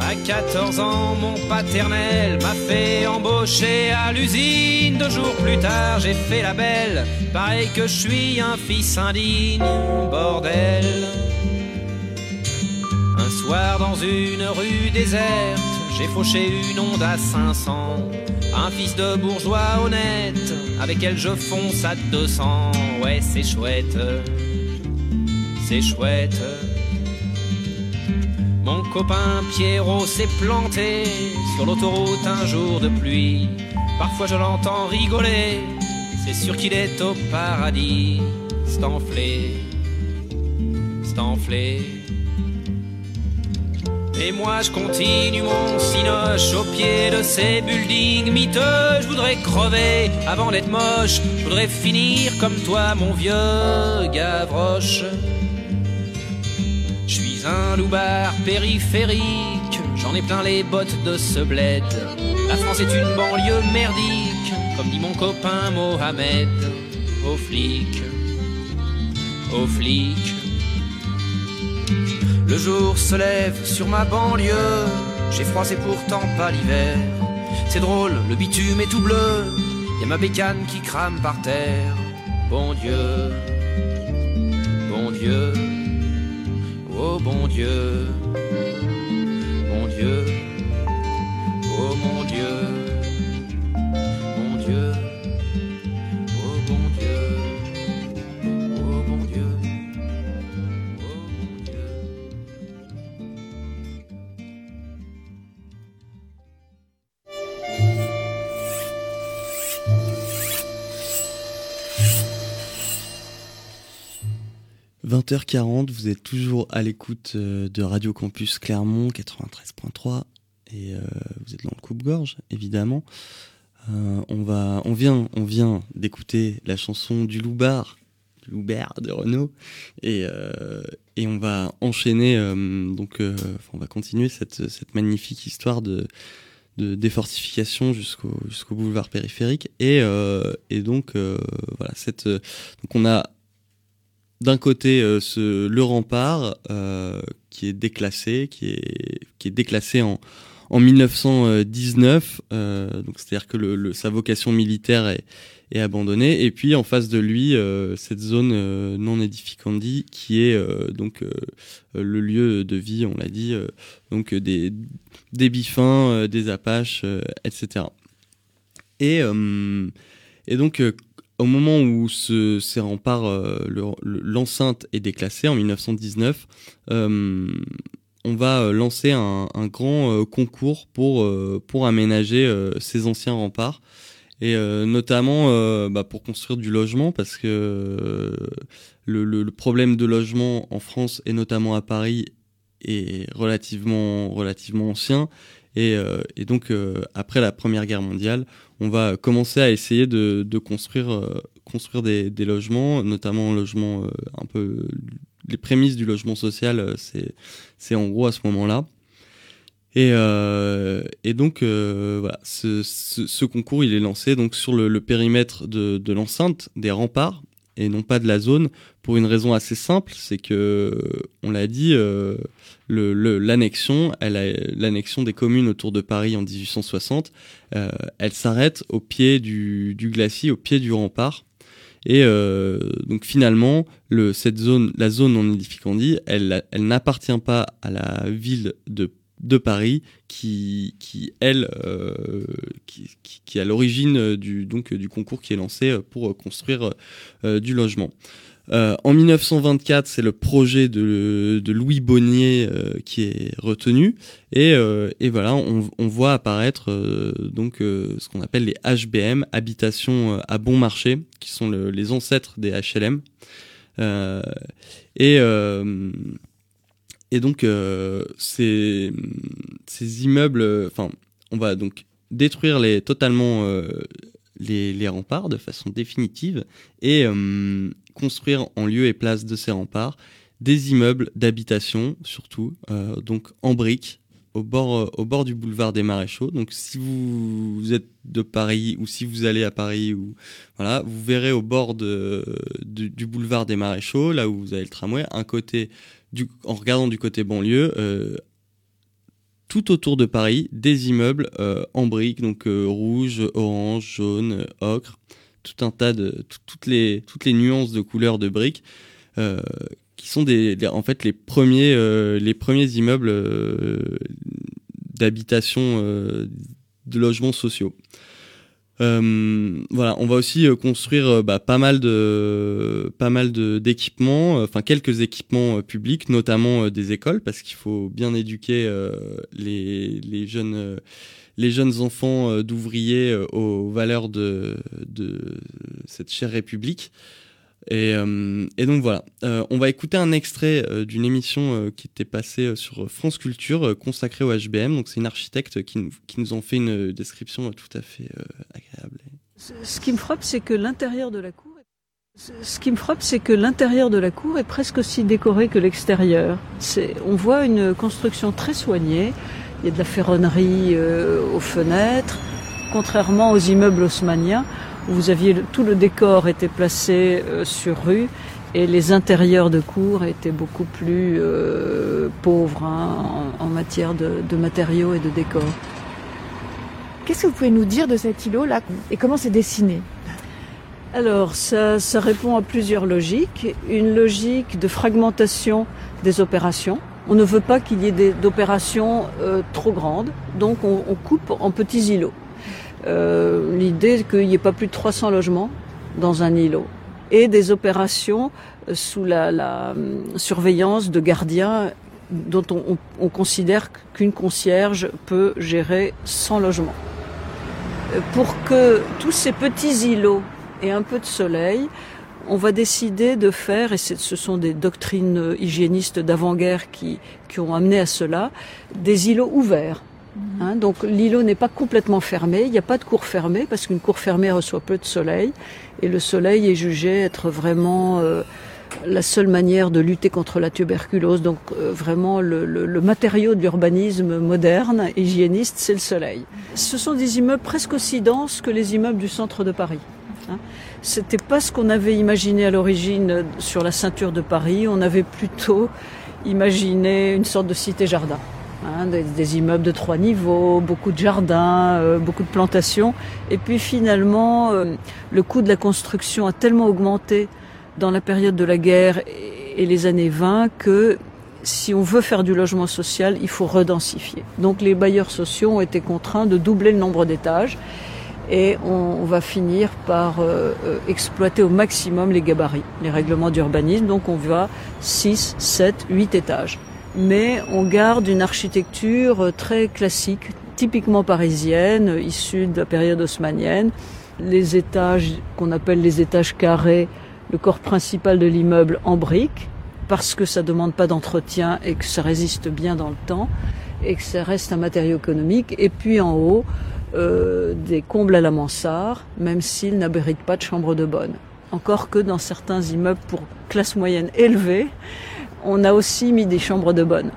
À 14 ans, mon paternel m'a fait embaucher à l'usine. Deux jours plus tard, j'ai fait la belle. Pareil que je suis un fils indigne, bordel. Dans une rue déserte, j'ai fauché une onde à 500. Un fils de bourgeois honnête, avec elle je fonce à 200. Ouais, c'est chouette, c'est chouette. Mon copain Pierrot s'est planté sur l'autoroute un jour de pluie. Parfois je l'entends rigoler, c'est sûr qu'il est au paradis. Stanflé, Stanflé. Et moi je continue mon cinoche au pied de ces buildings miteux. Je voudrais crever avant d'être moche. Je voudrais finir comme toi, mon vieux Gavroche. Je suis un loupard périphérique. J'en ai plein les bottes de ce bled. La France est une banlieue merdique, comme dit mon copain Mohamed. Aux flics, aux flics. Le jour se lève sur ma banlieue, j'ai froid c'est pourtant pas l'hiver. C'est drôle, le bitume est tout bleu, y a ma bécane qui crame par terre. Bon Dieu, bon Dieu, oh bon Dieu, bon Dieu, 20h40, vous êtes toujours à l'écoute euh, de Radio Campus Clermont 93.3 et euh, vous êtes dans le coupe-gorge évidemment. Euh, on va, on vient, on vient d'écouter la chanson du Loubar, du Loubert de Renault et, et on va enchaîner donc, on va continuer cette, magnifique histoire de de défortification jusqu'au jusqu'au boulevard périphérique et, et donc voilà cette donc on a d'un côté euh, le rempart euh, qui est déclassé, qui est, déclassé en, en 1919, euh, donc c'est-à-dire que sa vocation militaire est, abandonnée, et puis en face de lui cette zone non édificandi qui est donc le lieu de vie, on l'a dit, donc des, des bifins, des apaches, etc. Et, et donc au moment où ce, ces remparts, euh, l'enceinte est déclassée en 1919, euh, on va euh, lancer un, grand concours pour, pour aménager ces anciens remparts. Et notamment bah, pour construire du logement parce que le, le, le, problème de logement en France et notamment à Paris est relativement relativement ancien et, et donc après la Première Guerre mondiale on va commencer à essayer de, construire, euh, des, logements, notamment un logement euh, un peu les prémices du logement social, euh, c'est en gros à ce moment-là. Et, donc ce, concours il est lancé donc sur le, périmètre de l'enceinte des remparts et non pas de la zone pour une raison assez simple, c'est que on l'a dit, euh, l'annexion, des communes autour de Paris en 1860, euh, elle s'arrête au pied du, glacier, au pied du rempart. Et euh, donc finalement, le, cette zone, la zone en Édificandie, elle, elle n'appartient pas à la ville de de Paris qui, qui elle, euh, qui, qui, à l'origine du, donc, du concours qui est lancé pour construire euh, du logement. Euh, en 1924, c'est le projet de, Louis Bonnier qui est retenu et, et voilà, on, voit apparaître donc ce qu'on appelle les HBM, habitations à bon marché, qui sont le, les ancêtres des HLM. Et donc, euh, ces, ces, immeubles, enfin, on va donc détruire les, totalement euh, les, les, remparts de façon définitive et euh, construire en lieu et place de ces remparts des immeubles d'habitation, surtout, donc en briques, au bord, au bord du boulevard des Maréchaux. Donc, si vous, êtes de Paris ou si vous allez à Paris, ou voilà, vous verrez au bord de, du boulevard des Maréchaux, là où vous avez le tramway, un côté en regardant du côté banlieue, euh, tout autour de Paris, des immeubles euh, en briques, donc euh, rouge, orange, jaune, ocre, tout un tas de toutes les nuances de couleurs de briques qui sont en fait les premiers les premiers immeubles d'habitation de logements sociaux. Euh, voilà, on va aussi euh, construire euh, bah, pas mal de pas mal d'équipements, enfin quelques équipements publics, notamment des écoles, parce qu'il faut bien éduquer les, les jeunes les jeunes enfants d'ouvriers aux valeurs de, de cette chère République. Et, euh, et, donc voilà, euh, on va écouter un extrait euh, d'une émission qui était passée sur France Culture consacrée au HBM. Donc c'est une architecte qui nous, qui nous en fait une description tout à fait agréable. Ce qui me frappe, c'est que l'intérieur de la cour ce qui me frappe, c'est que l'intérieur de la cour est presque aussi décoré que l'extérieur. On voit une construction très soignée. Il y a de la ferronnerie aux fenêtres, contrairement aux immeubles haussmanniens vous aviez tout le décor était placé euh, sur rue et les intérieurs de cours étaient beaucoup plus euh, pauvres hein, en, matière de, matériaux et de décors. Qu'est-ce que vous pouvez nous dire de cet îlot là et comment c'est dessiné? Alors, ça, répond à plusieurs logiques. Une logique de fragmentation des opérations. On ne veut pas qu'il y ait d'opérations euh, trop grandes, donc on, coupe en petits îlots. Euh, l'idée qu'il n'y ait pas plus de 300 logements dans un îlot et des opérations euh, sous la, euh, surveillance de gardiens dont on, considère qu'une concierge peut gérer 100 logements. Pour que tous ces petits îlots aient un peu de soleil, on va décider de faire, et ce sont des doctrines hygiénistes d'avant-guerre qui, qui ont amené à cela, des îlots ouverts. Hein, donc l'îlot n'est pas complètement fermé, il n'y a pas de cour fermée parce qu'une cour fermée reçoit peu de soleil et le soleil est jugé être vraiment euh, la seule manière de lutter contre la tuberculose. Donc euh, vraiment le, matériau de l'urbanisme moderne, hygiéniste, c'est le soleil. Ce sont des immeubles presque aussi denses que les immeubles du centre de Paris. Hein. C'était pas ce qu'on avait imaginé à l'origine sur la ceinture de Paris. On avait plutôt imaginé une sorte de cité-jardin. Hein, des, immeubles de trois niveaux, beaucoup de jardins, euh, beaucoup de plantations. Et puis finalement, euh, le coût de la construction a tellement augmenté dans la période de la guerre et, les années 20 que si on veut faire du logement social, il faut redensifier. Donc les bailleurs sociaux ont été contraints de doubler le nombre d'étages. et on, va finir par euh, euh, exploiter au maximum les gabarits, les règlements d'urbanisme. Donc on va 6, 7, 8 étages. Mais on garde une architecture très classique, typiquement parisienne, issue de la période haussmanienne. Les étages qu'on appelle les étages carrés, le corps principal de l'immeuble en briques, parce que ça demande pas d'entretien et que ça résiste bien dans le temps et que ça reste un matériau économique. Et puis en haut, euh, des combles à la mansard, même s'ils n'abritent pas de chambre de bonne. Encore que dans certains immeubles pour classe moyenne élevée, on a aussi mis des chambres de bonne.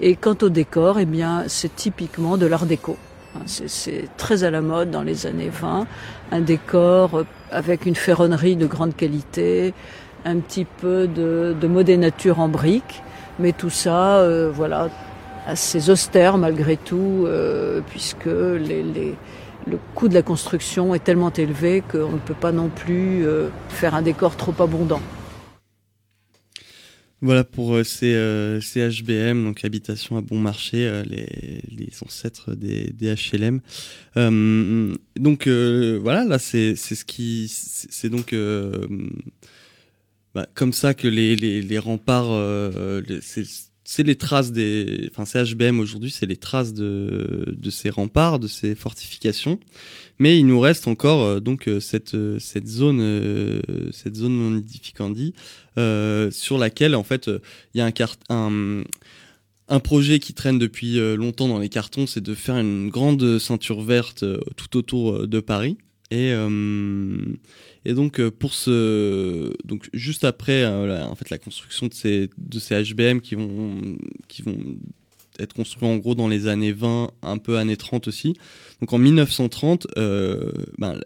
Et quant au décor, eh bien, c'est typiquement de l'art déco. C'est très à la mode dans les années 20, un décor avec une ferronnerie de grande qualité, un petit peu de, de modénature en briques, mais tout ça, euh, voilà, assez austère malgré tout, euh, puisque les, le coût de la construction est tellement élevé qu'on ne peut pas non plus euh, faire un décor trop abondant. Voilà pour euh, ces, HBM, donc habitation à bon marché, les, les, ancêtres des, HLM. donc voilà, là c'est ce qui c'est donc bah, comme ça que les, les, les remparts, les traces des, enfin c'est HBM aujourd'hui, c'est les traces de, de ces remparts, de ces fortifications. Mais il nous reste encore euh, donc euh, cette euh, cette zone cette zone non édificandi sur laquelle en fait il y a un, un un projet qui traîne depuis longtemps dans les cartons, c'est de faire une grande ceinture verte tout autour de Paris. Et et donc euh, pour ce, donc juste après euh, en fait la construction de ces de ces HBM qui vont qui vont être construits en gros dans les années 20, un peu années 30 aussi. Donc en 1930, euh, ben,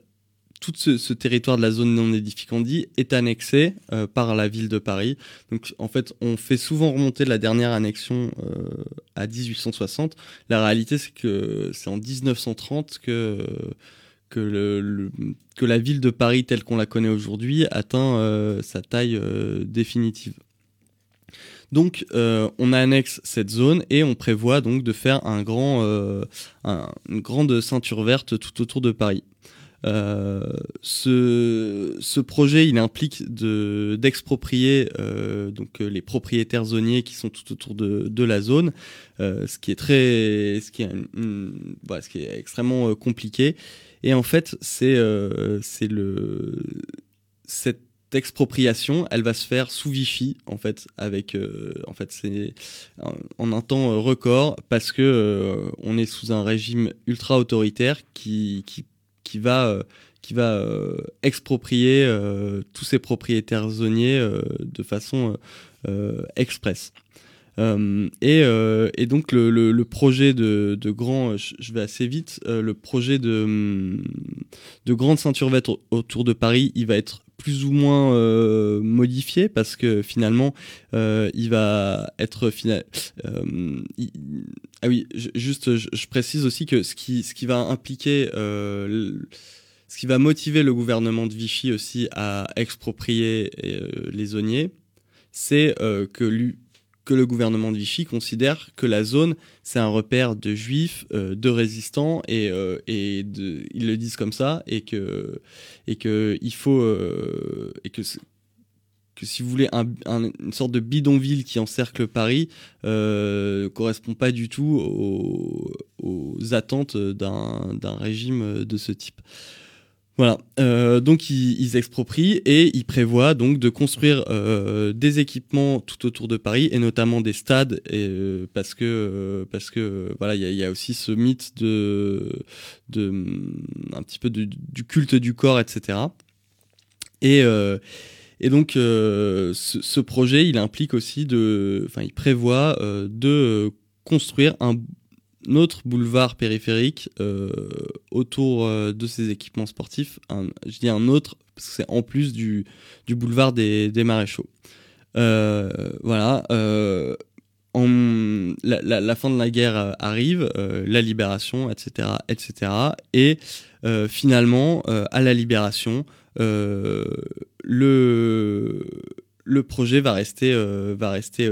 tout ce, territoire de la zone non édificandi est annexé euh, par la ville de Paris. Donc en fait, on fait souvent remonter la dernière annexion à 1860. La réalité, c'est que c'est en 1930 que que, la ville de Paris telle qu'on la connaît aujourd'hui atteint euh, sa taille euh, définitive. Donc euh, on annexe cette zone et on prévoit donc de faire un grand, une grande ceinture verte tout autour de Paris. ce, projet, implique de d'exproprier donc les propriétaires zoniers qui sont tout autour de, la zone, ce qui est très, ce qui est extrêmement compliqué et en fait, c'est euh, le cette expropriation, elle va se faire sous Vichy en fait avec euh, en fait c'est en un temps record parce que euh, on est sous un régime ultra autoritaire qui qui qui va qui va exproprier tous ses propriétaires zoniers de façon express. Euh, et, euh, et, donc le, projet de, de grand, je vais assez vite, euh, le projet de, hum, de grande ceinture verte autour de Paris, il va être plus ou moins euh, modifié parce que finalement il va être final. ah oui, juste, je, précise aussi que ce qui, ce qui va impliquer ce qui va motiver le gouvernement de Vichy aussi à exproprier les zoniers, c'est que lui, que le gouvernement de Vichy considère que la zone, c'est un repère de juifs, euh, de résistants, et, euh, ils le disent comme ça, et que, et que il faut, euh, et que, si vous voulez, un, une sorte de bidonville qui encercle Paris correspond pas du tout aux attentes d'un régime de ce type. Voilà, euh, donc ils, exproprient et ils prévoient donc de construire euh, des équipements tout autour de Paris et notamment des stades et, euh, parce que parce que voilà il y a, aussi ce mythe de de un petit peu du culte du corps etc. Et et donc ce, ce, projet il implique aussi de enfin il prévoit de construire un notre boulevard périphérique euh, autour euh, de ces équipements sportifs. je dis un autre parce que c'est en plus du, boulevard des, maréchaux. Euh, voilà. La, fin de la guerre arrive, la libération, etc., etc. Et finalement, à la libération, le le projet va rester va rester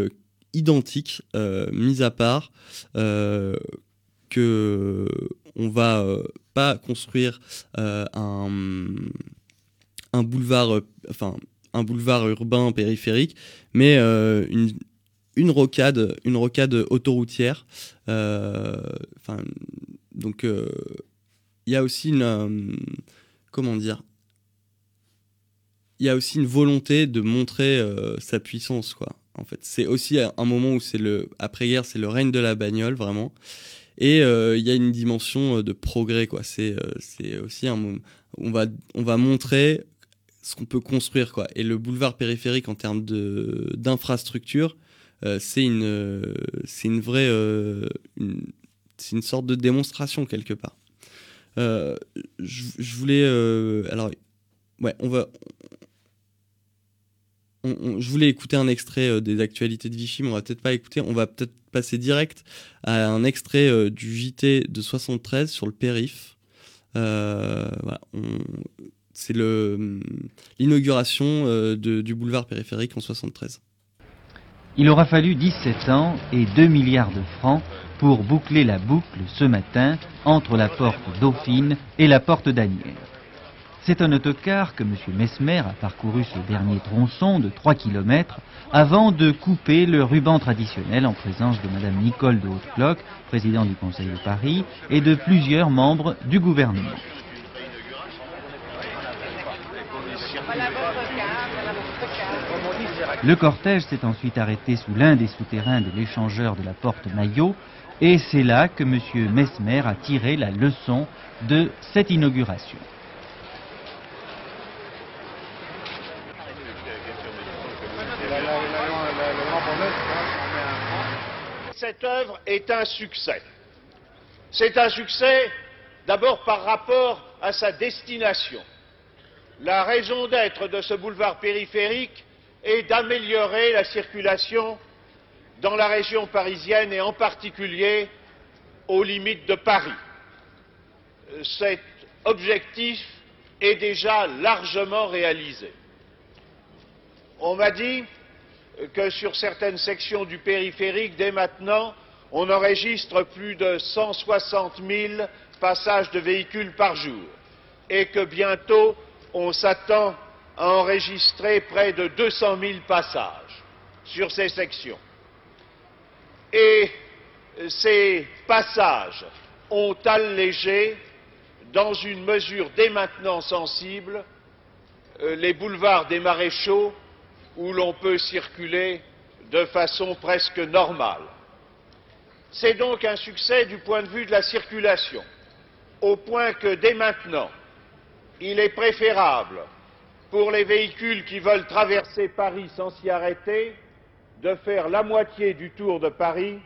identique, euh, mis à part euh, que on va pas construire un, un boulevard, enfin un boulevard urbain périphérique, mais une, une rocade, une rocade autoroutière. Enfin, donc il y a aussi une comment dire il y a aussi une volonté de montrer euh, sa puissance, quoi. En fait, c'est aussi un moment où c'est le après-guerre, c'est le règne de la bagnole, vraiment. Et euh, il y a une dimension euh, de progrès, quoi. C'est c'est aussi un moment on va on va montrer ce qu'on peut construire, quoi. Et le boulevard périphérique en termes de d'infrastructure, c'est une c'est une vraie c'est une sorte de démonstration quelque part. je, voulais alors ouais on va je voulais écouter un extrait euh, des actualités de Vichy, mais on va peut-être pas écouter. On va peut-être passer direct à un extrait euh, du JT de 73 sur le périph. Euh, c'est l'inauguration du boulevard périphérique en 73. Il aura fallu 17 ans et 2 milliards de francs pour boucler la boucle ce matin entre la porte Dauphine et la porte d'Anières. C'est un autocar que M. Mesmer a parcouru ce dernier tronçon de 3 km avant de couper le ruban traditionnel en présence de Mme Nicole de Haute-Cloque, présidente du Conseil de Paris, et de plusieurs membres du gouvernement. Le cortège s'est ensuite arrêté sous l'un des souterrains de l'échangeur de la porte Maillot, et c'est là que M. Mesmer a tiré la leçon de cette inauguration. Cette œuvre est un succès. C'est un succès d'abord par rapport à sa destination. La raison d'être de ce boulevard périphérique est d'améliorer la circulation dans la région parisienne et en particulier aux limites de Paris. Cet objectif est déjà largement réalisé. On m'a dit que sur certaines sections du périphérique, dès maintenant, on enregistre plus de 160 000 passages de véhicules par jour et que bientôt on s'attend à enregistrer près de 200 000 passages sur ces sections. Et ces passages ont allégé, dans une mesure dès maintenant sensible, euh, les boulevards des maréchaux où l'on peut circuler de façon presque normale. C'est donc un succès du point de vue de la circulation, au point que dès maintenant, il est préférable pour les véhicules qui veulent traverser Paris sans s'y arrêter de faire la moitié du tour de Paris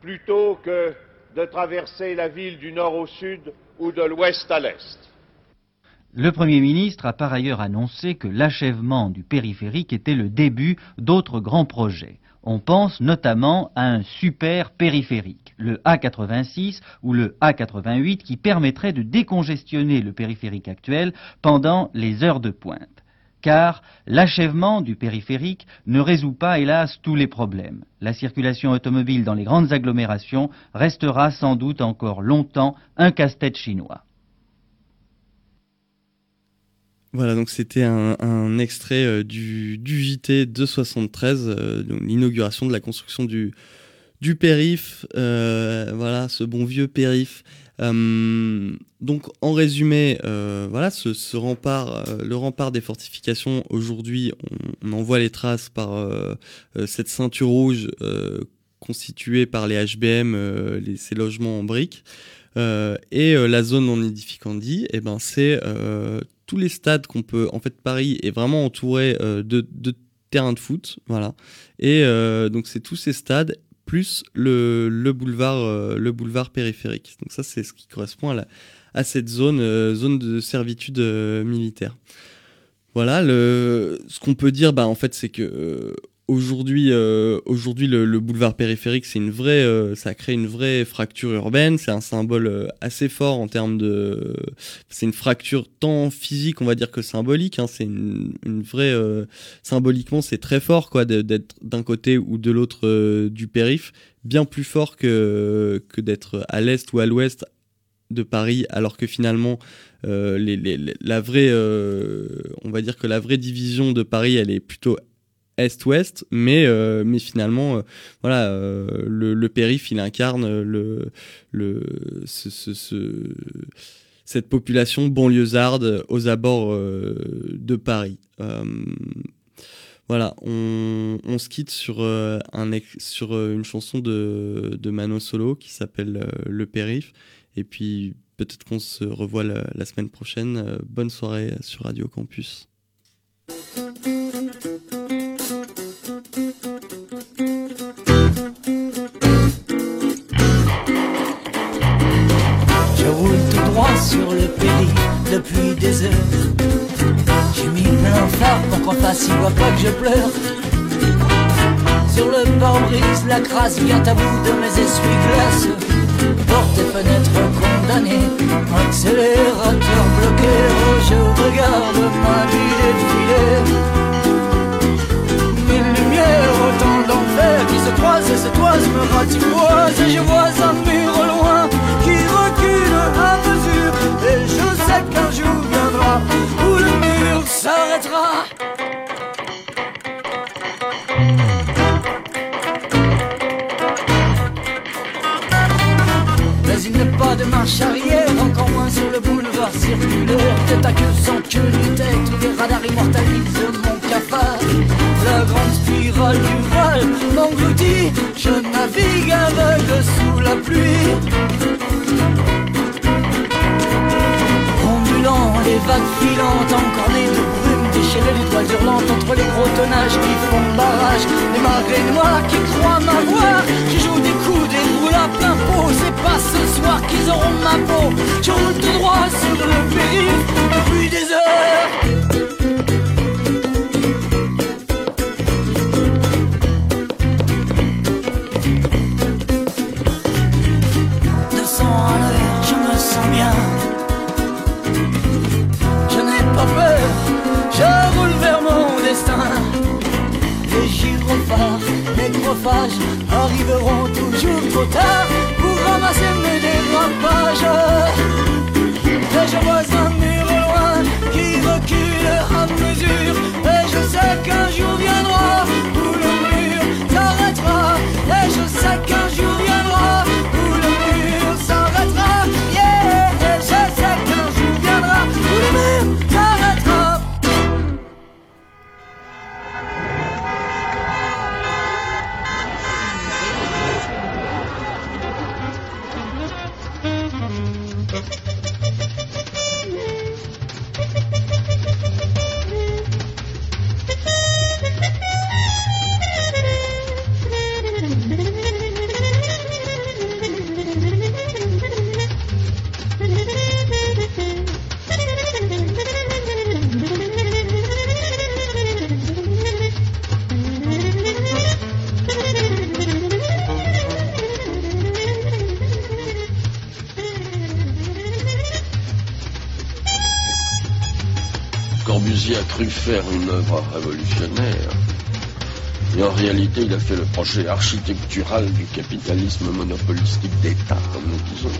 plutôt que de traverser la ville du nord au sud ou de l'ouest à l'est. Le Premier ministre a par ailleurs annoncé que l'achèvement du périphérique était le début d'autres grands projets. On pense notamment à un super périphérique, le A86 ou le A88, qui permettrait de décongestionner le périphérique actuel pendant les heures de pointe. Car l'achèvement du périphérique ne résout pas, hélas, tous les problèmes. La circulation automobile dans les grandes agglomérations restera sans doute encore longtemps un casse-tête chinois. Voilà, donc c'était un, extrait euh, du, JT de 73, euh, l'inauguration de la construction du, du périph, euh, voilà, ce bon vieux périph. donc en résumé, voilà, ce, rempart, le rempart des fortifications, aujourd'hui, on, en voit les traces par cette ceinture rouge constituée par les HBM, les, ces logements en briques. et la zone non édificandi, eh ben, c'est tous les stades qu'on peut. En fait, Paris est vraiment entouré euh, de, terrains de foot, voilà. Et euh, donc c'est tous ces stades plus le, boulevard, euh, le boulevard périphérique. Donc ça, c'est ce qui correspond à, la, à cette zone, zone de servitude militaire. Voilà, le, ce qu'on peut dire, bah, en fait, c'est que aujourd'hui, euh, aujourd'hui le, boulevard périphérique, c'est une vraie, euh, ça crée une vraie fracture urbaine. C'est un symbole euh, assez fort en termes de, c'est une fracture tant physique, on va dire que symbolique. Hein. c'est une, vraie, symboliquement, c'est très fort quoi d'être d'un côté ou de l'autre du périph, bien plus fort que que d'être à l'est ou à l'ouest de Paris, alors que finalement, la vraie, on va dire que la vraie division de Paris, elle est plutôt est-ouest, mais euh, mais finalement, euh, voilà, euh, le, périph, il incarne le le ce, ce, cette population banlieusarde aux abords de Paris. voilà, on, se quitte sur un sur une chanson de de Mano Solo qui s'appelle Le Périph, et puis peut-être qu'on se revoit la semaine prochaine. bonne soirée sur Radio Campus. Sur le péri depuis des heures. J'ai mis plein phare pour qu'en face il voit pas que je pleure. Sur le pare-brise, la crasse vient à bout de mes essuie-glaces. Porte et fenêtres condamnées, accélérateur bloqué. Je regarde ma vie défiler. Mille lumières, autant d'enfer qui se croisent et se toisent, me ratimoisent. Et je vois un mur loin qui recule sais qu'un jour viendra où le mur s'arrêtera. Mais il n'est pas de marche arrière, encore moins sur le boulevard circulaire. Tête à queue sans queue ni tête, les radars immortalisent mon cafard. La grande spirale du Val m'engloutit, je navigue aveugle sous la pluie. Les vagues filantes, encore des de brume, déchirées toiles hurlantes entre les gros tonnages qui font barrage, les marées noires qui croient m'avoir, qui jouent des coups, des roues à plein pot, c'est pas ce soir qu'ils auront ma peau, je roule tout droit sur le périph' depuis des heures. Arriveront toujours trop tard pour ramasser mes dérapages. Et je vois un mur loin qui recule à mesure. Et je sais qu'un jour viendra où le mur s'arrêtera. Et je sais qu'un jour il a fait le projet architectural du capitalisme monopolistique d'État, comme nous disons.